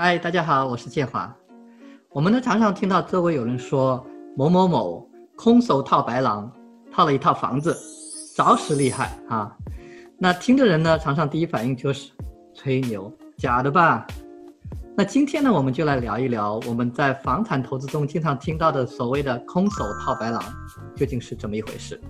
嗨，大家好，我是建华。我们呢常常听到周围有人说某某某空手套白狼，套了一套房子，着实厉害啊。那听的人呢，常常第一反应就是吹牛，假的吧？那今天呢，我们就来聊一聊我们在房产投资中经常听到的所谓的空手套白狼，究竟是怎么一回事？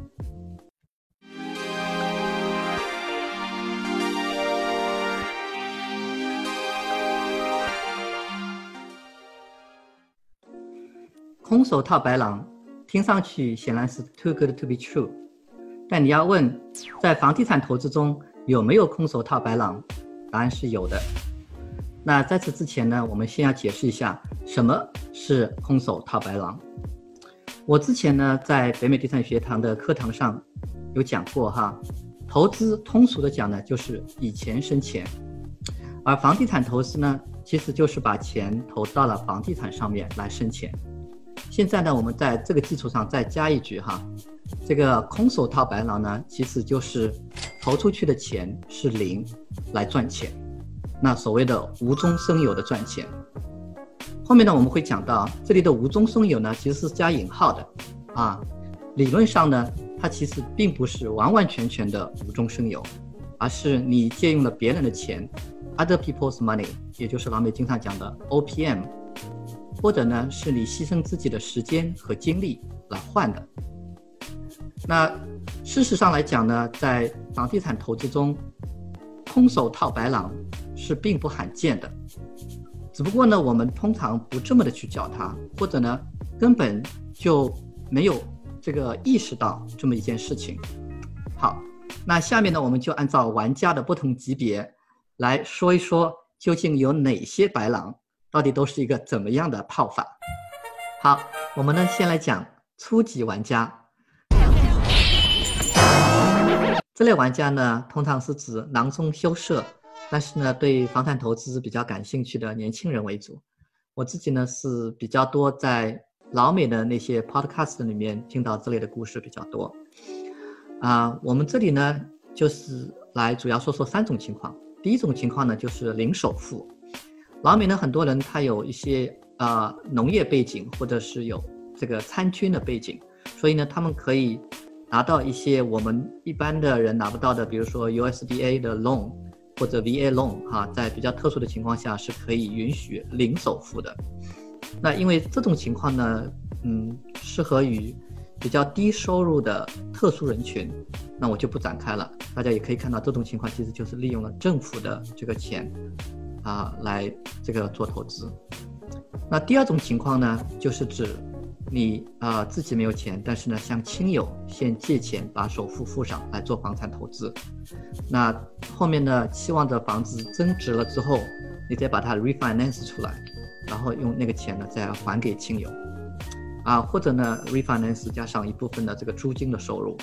空手套白狼，听上去显然是 too good to be true，但你要问，在房地产投资中有没有空手套白狼？答案是有的。那在此之前呢，我们先要解释一下什么是空手套白狼。我之前呢在北美地产学堂的课堂上有讲过哈，投资通俗的讲呢就是以钱生钱，而房地产投资呢其实就是把钱投到了房地产上面来生钱。现在呢，我们在这个基础上再加一句哈，这个空手套白狼呢，其实就是投出去的钱是零，来赚钱，那所谓的无中生有的赚钱。后面呢，我们会讲到这里的无中生有呢，其实是加引号的，啊，理论上呢，它其实并不是完完全全的无中生有，而是你借用了别人的钱，other people's money，也就是老美经常讲的 OPM。或者呢，是你牺牲自己的时间和精力来换的。那事实上来讲呢，在房地产投资中，空手套白狼是并不罕见的。只不过呢，我们通常不这么的去叫它，或者呢，根本就没有这个意识到这么一件事情。好，那下面呢，我们就按照玩家的不同级别来说一说，究竟有哪些白狼。到底都是一个怎么样的套法？好，我们呢先来讲初级玩家。这类玩家呢，通常是指囊中羞涩，但是呢对房产投资比较感兴趣的年轻人为主。我自己呢是比较多在老美的那些 podcast 里面听到这类的故事比较多。啊，我们这里呢就是来主要说说三种情况。第一种情况呢就是零首付。老美呢，很多人他有一些呃农业背景，或者是有这个参军的背景，所以呢，他们可以拿到一些我们一般的人拿不到的，比如说 USDA 的 loan 或者 VA loan 哈，在比较特殊的情况下是可以允许零首付的。那因为这种情况呢，嗯，适合于比较低收入的特殊人群，那我就不展开了。大家也可以看到，这种情况其实就是利用了政府的这个钱。啊，来这个做投资。那第二种情况呢，就是指你啊自己没有钱，但是呢向亲友先借钱把首付付上来做房产投资。那后面呢期望的房子增值了之后，你再把它 refinance 出来，然后用那个钱呢再还给亲友。啊，或者呢 refinance 加上一部分的这个租金的收入。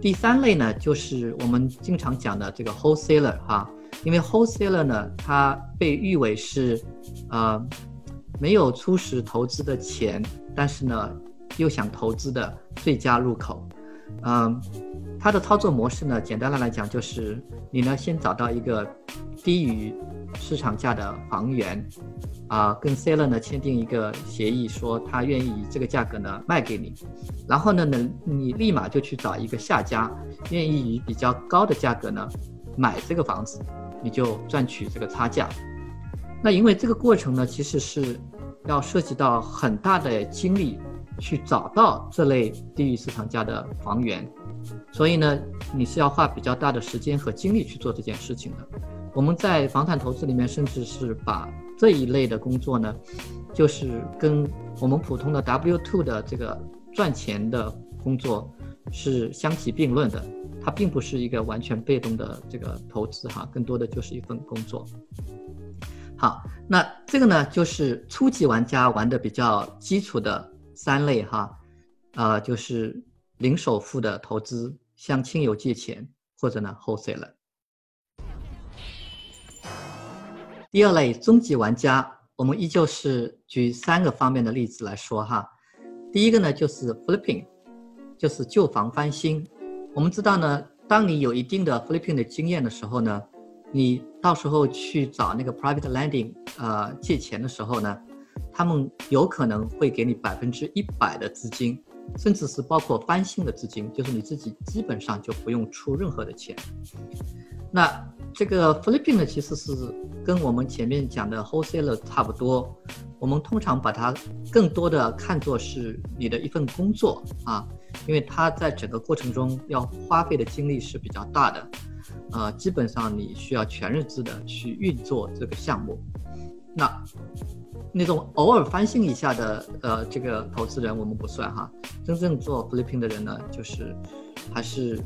第三类呢，就是我们经常讲的这个 wholesaler 哈。因为 wholesaler 呢，它被誉为是，呃，没有初始投资的钱，但是呢，又想投资的最佳入口。嗯，它的操作模式呢，简单的来讲就是，你呢先找到一个低于市场价的房源，啊，跟 seller 呢签订一个协议，说他愿意以这个价格呢卖给你，然后呢，呢你立马就去找一个下家，愿意以比较高的价格呢买这个房子。你就赚取这个差价，那因为这个过程呢，其实是要涉及到很大的精力去找到这类低于市场价的房源，所以呢，你是要花比较大的时间和精力去做这件事情的。我们在房产投资里面，甚至是把这一类的工作呢，就是跟我们普通的 W two 的这个赚钱的工作是相提并论的。它并不是一个完全被动的这个投资哈，更多的就是一份工作。好，那这个呢，就是初级玩家玩的比较基础的三类哈，呃，就是零首付的投资，向亲友借钱或者呢 wholesale。第二类中级玩家，我们依旧是举三个方面的例子来说哈。第一个呢，就是 flipping，就是旧房翻新。我们知道呢，当你有一定的 flipping 的经验的时候呢，你到时候去找那个 private lending 呃借钱的时候呢，他们有可能会给你百分之一百的资金，甚至是包括翻新的资金，就是你自己基本上就不用出任何的钱。那这个 flipping 呢，其实是跟我们前面讲的 wholesaler 差不多。我们通常把它更多的看作是你的一份工作啊，因为它在整个过程中要花费的精力是比较大的，呃，基本上你需要全日制的去运作这个项目。那那种偶尔翻新一下的呃这个投资人我们不算哈，真正做 flipping 的人呢，就是还是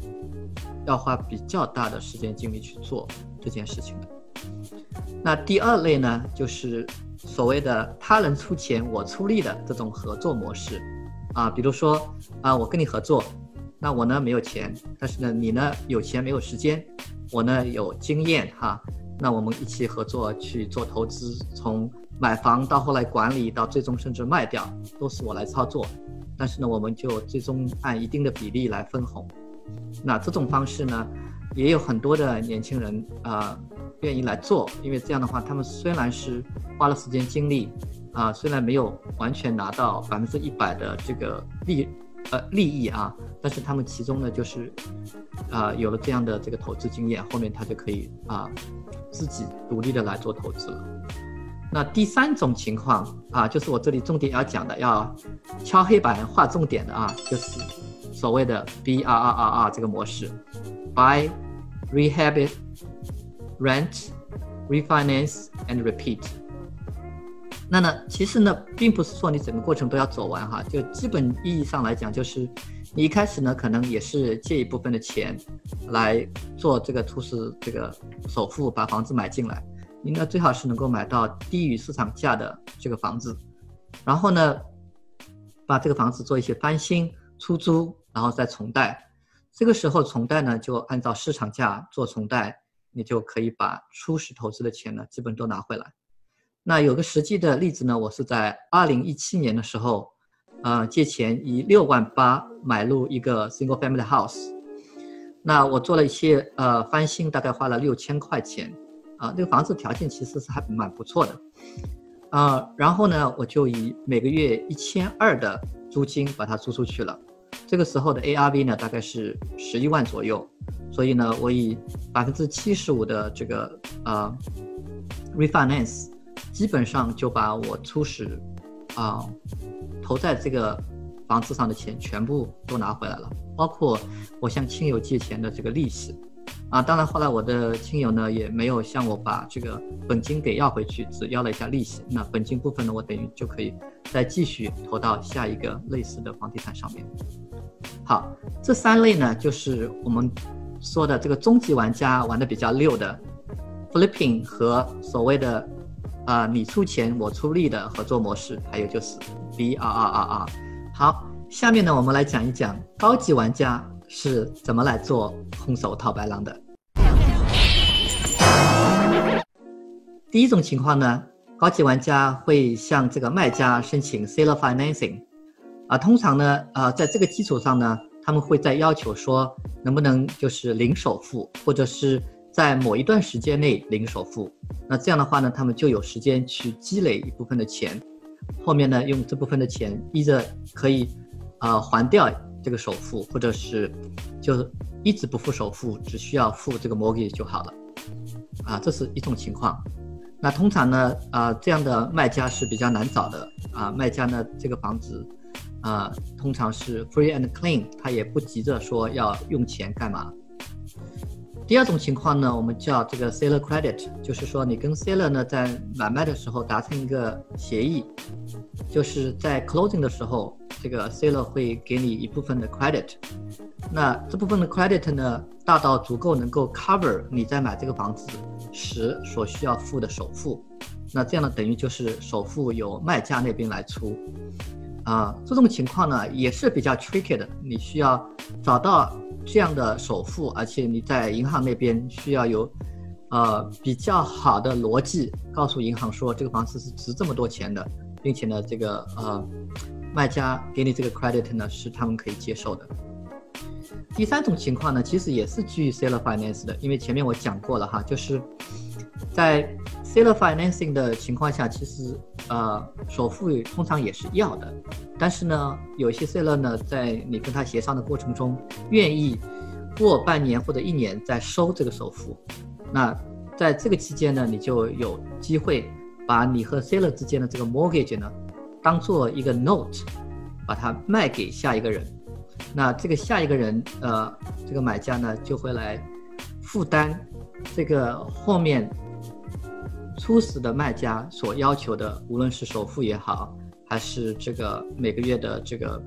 要花比较大的时间精力去做这件事情的。那第二类呢，就是所谓的他人出钱我出力的这种合作模式，啊，比如说啊，我跟你合作，那我呢没有钱，但是呢你呢有钱没有时间，我呢有经验哈，那我们一起合作去做投资，从买房到后来管理到最终甚至卖掉，都是我来操作，但是呢我们就最终按一定的比例来分红，那这种方式呢，也有很多的年轻人啊。愿意来做，因为这样的话，他们虽然是花了时间精力，啊，虽然没有完全拿到百分之一百的这个利，呃，利益啊，但是他们其中呢，就是，啊，有了这样的这个投资经验，后面他就可以啊，自己独立的来做投资了。那第三种情况啊，就是我这里重点要讲的，要敲黑板画重点的啊，就是所谓的 B R R R R 这个模式，Buy Rehab。Rent, refinance and repeat。那呢，其实呢，并不是说你整个过程都要走完哈，就基本意义上来讲，就是你一开始呢，可能也是借一部分的钱来做这个初始这个首付，把房子买进来。你呢，最好是能够买到低于市场价的这个房子，然后呢，把这个房子做一些翻新、出租，然后再重贷。这个时候重贷呢，就按照市场价做重贷。你就可以把初始投资的钱呢，基本都拿回来。那有个实际的例子呢，我是在二零一七年的时候，呃，借钱以六万八买入一个 single family house。那我做了一些呃翻新，大概花了六千块钱。啊，那个房子条件其实是还蛮不错的。啊，然后呢，我就以每个月一千二的租金把它租出去了。这个时候的 ARV 呢，大概是十一万左右。所以呢，我以百分之七十五的这个呃 refinance，基本上就把我初始啊投在这个房子上的钱全部都拿回来了，包括我向亲友借钱的这个利息啊。当然后来我的亲友呢也没有向我把这个本金给要回去，只要了一下利息。那本金部分呢，我等于就可以再继续投到下一个类似的房地产上面。好，这三类呢就是我们。说的这个终极玩家玩的比较溜的，flipping 和所谓的，啊你出钱我出力的合作模式，还有就是 B R R R R。好，下面呢我们来讲一讲高级玩家是怎么来做空手套白狼的。第一种情况呢，高级玩家会向这个卖家申请 seller financing，啊，通常呢，啊在这个基础上呢。他们会在要求说，能不能就是零首付，或者是在某一段时间内零首付。那这样的话呢，他们就有时间去积累一部分的钱，后面呢，用这部分的钱，依着可以，呃，还掉这个首付，或者是就一直不付首付，只需要付这个 mortgage 就好了。啊，这是一种情况。那通常呢，啊，这样的卖家是比较难找的。啊，卖家呢，这个房子。啊，通常是 free and clean，他也不急着说要用钱干嘛。第二种情况呢，我们叫这个 seller credit，就是说你跟 seller 呢在买卖的时候达成一个协议，就是在 closing 的时候，这个 seller 会给你一部分的 credit，那这部分的 credit 呢大到足够能够 cover 你在买这个房子时所需要付的首付，那这样呢等于就是首付由卖家那边来出。啊，这种情况呢也是比较 tricky 的，你需要找到这样的首付，而且你在银行那边需要有，呃，比较好的逻辑告诉银行说这个房子是值这么多钱的，并且呢，这个呃，卖家给你这个 credit 呢是他们可以接受的。第三种情况呢，其实也是基于 seller finance 的，因为前面我讲过了哈，就是在 seller financing 的情况下，其实呃首付通常也是要的，但是呢，有些 seller 呢，在你跟他协商的过程中，愿意过半年或者一年再收这个首付，那在这个期间呢，你就有机会把你和 seller 之间的这个 mortgage 呢，当做一个 note，把它卖给下一个人，那这个下一个人呃，这个买家呢就会来负担这个后面。初始的卖家所要求的，无论是首付也好，还是这个每个月的这个，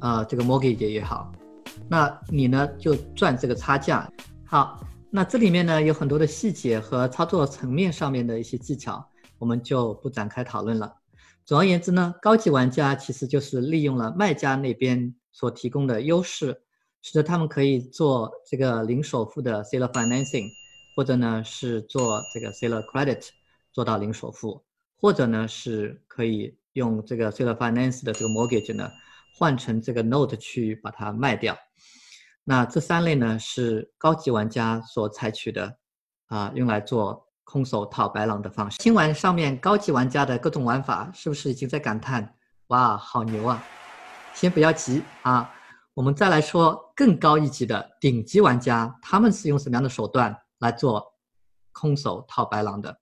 呃，这个 mortgage 也好，那你呢就赚这个差价。好，那这里面呢有很多的细节和操作层面上面的一些技巧，我们就不展开讨论了。总而言之呢，高级玩家其实就是利用了卖家那边所提供的优势，使得他们可以做这个零首付的 seller financing。或者呢是做这个 seller credit 做到零首付，或者呢是可以用这个 seller finance 的这个 mortgage 呢换成这个 note 去把它卖掉。那这三类呢是高级玩家所采取的啊，用来做空手套白狼的方式。听完上面高级玩家的各种玩法，是不是已经在感叹哇好牛啊？先不要急啊，我们再来说更高一级的顶级玩家，他们是用什么样的手段？来做空手套白狼的。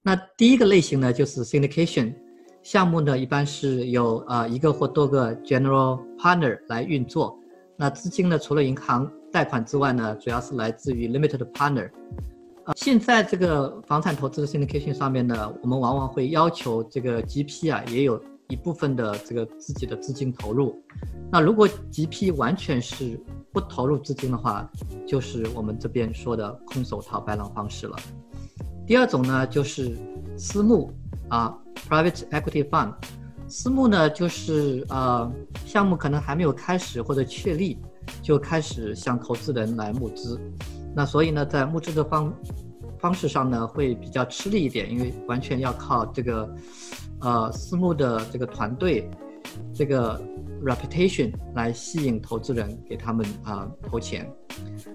那第一个类型呢，就是 syndication 项目呢，一般是有呃一个或多个 general partner 来运作。那资金呢，除了银行贷款之外呢，主要是来自于 limited partner。呃，现在这个房产投资的 syndication 上面呢，我们往往会要求这个 GP 啊，也有一部分的这个自己的资金投入。那如果 GP 完全是不投入资金的话，就是我们这边说的空手套白狼方式了。第二种呢，就是私募啊，private equity fund。私募呢，就是呃，项目可能还没有开始或者确立，就开始向投资人来募资。那所以呢，在募资的方方式上呢，会比较吃力一点，因为完全要靠这个呃私募的这个团队。这个 reputation 来吸引投资人给他们啊投钱。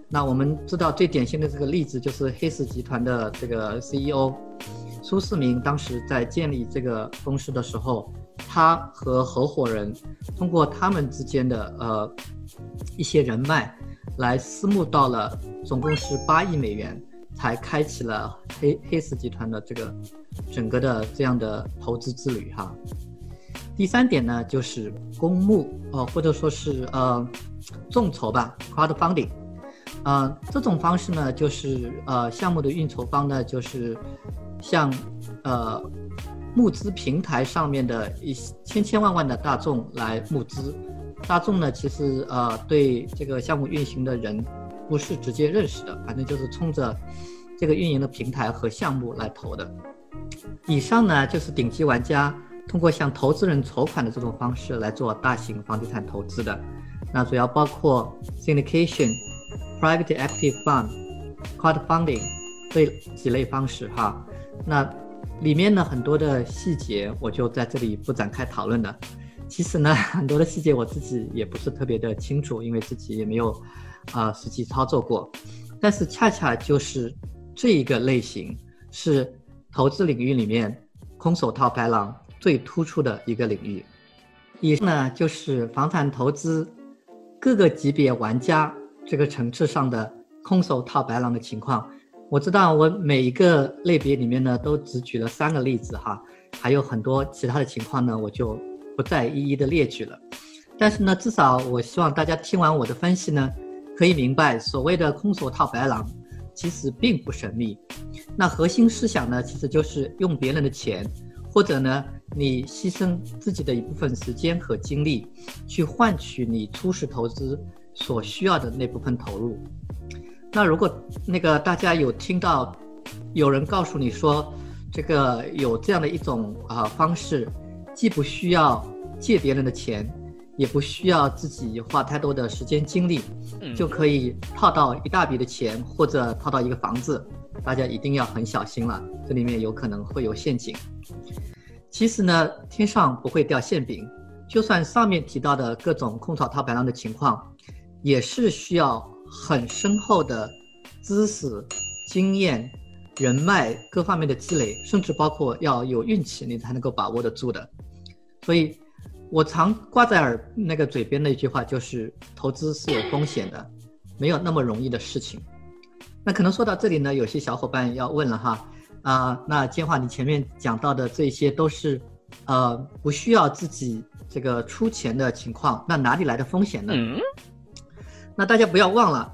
那我们知道最典型的这个例子就是黑石集团的这个 CEO 苏世民，当时在建立这个公司的时候，他和合伙人通过他们之间的呃一些人脉，来私募到了总共是八亿美元，才开启了黑黑石集团的这个整个的这样的投资之旅哈。第三点呢，就是公募哦，或者说是呃众筹吧，crowdfunding，呃，这种方式呢，就是呃项目的运筹方呢，就是向呃募资平台上面的一千千万万的大众来募资。大众呢，其实呃对这个项目运行的人不是直接认识的，反正就是冲着这个运营的平台和项目来投的。以上呢，就是顶级玩家。通过向投资人筹款的这种方式来做大型房地产投资的，那主要包括 syndication、private equity fund、crowdfunding 这几类方式哈。那里面呢很多的细节我就在这里不展开讨论了。其实呢很多的细节我自己也不是特别的清楚，因为自己也没有啊实际操作过。但是恰恰就是这一个类型是投资领域里面空手套白狼。最突出的一个领域。以上呢就是房产投资各个级别玩家这个层次上的空手套白狼的情况。我知道我每一个类别里面呢都只举了三个例子哈，还有很多其他的情况呢我就不再一一的列举了。但是呢，至少我希望大家听完我的分析呢，可以明白所谓的空手套白狼其实并不神秘。那核心思想呢，其实就是用别人的钱。或者呢，你牺牲自己的一部分时间和精力，去换取你初始投资所需要的那部分投入。那如果那个大家有听到有人告诉你说，这个有这样的一种啊方式，既不需要借别人的钱，也不需要自己花太多的时间精力，就可以套到一大笔的钱或者套到一个房子。大家一定要很小心了，这里面有可能会有陷阱。其实呢，天上不会掉馅饼，就算上面提到的各种空手套白狼的情况，也是需要很深厚的知识、经验、人脉各方面的积累，甚至包括要有运气，你才能够把握得住的。所以，我常挂在耳那个嘴边的一句话就是：投资是有风险的，没有那么容易的事情。那可能说到这里呢，有些小伙伴要问了哈，啊，那建华，你前面讲到的这些都是，呃，不需要自己这个出钱的情况，那哪里来的风险呢？那大家不要忘了，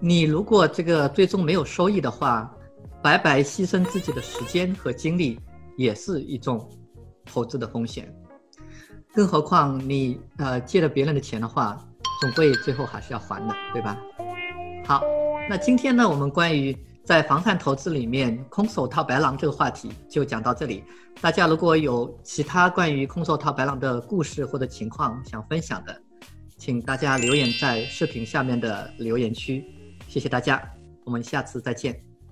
你如果这个最终没有收益的话，白白牺牲自己的时间和精力，也是一种投资的风险。更何况你呃借了别人的钱的话，总归最后还是要还的，对吧？好，那今天呢，我们关于在房产投资里面空手套白狼这个话题就讲到这里。大家如果有其他关于空手套白狼的故事或者情况想分享的，请大家留言在视频下面的留言区，谢谢大家，我们下次再见。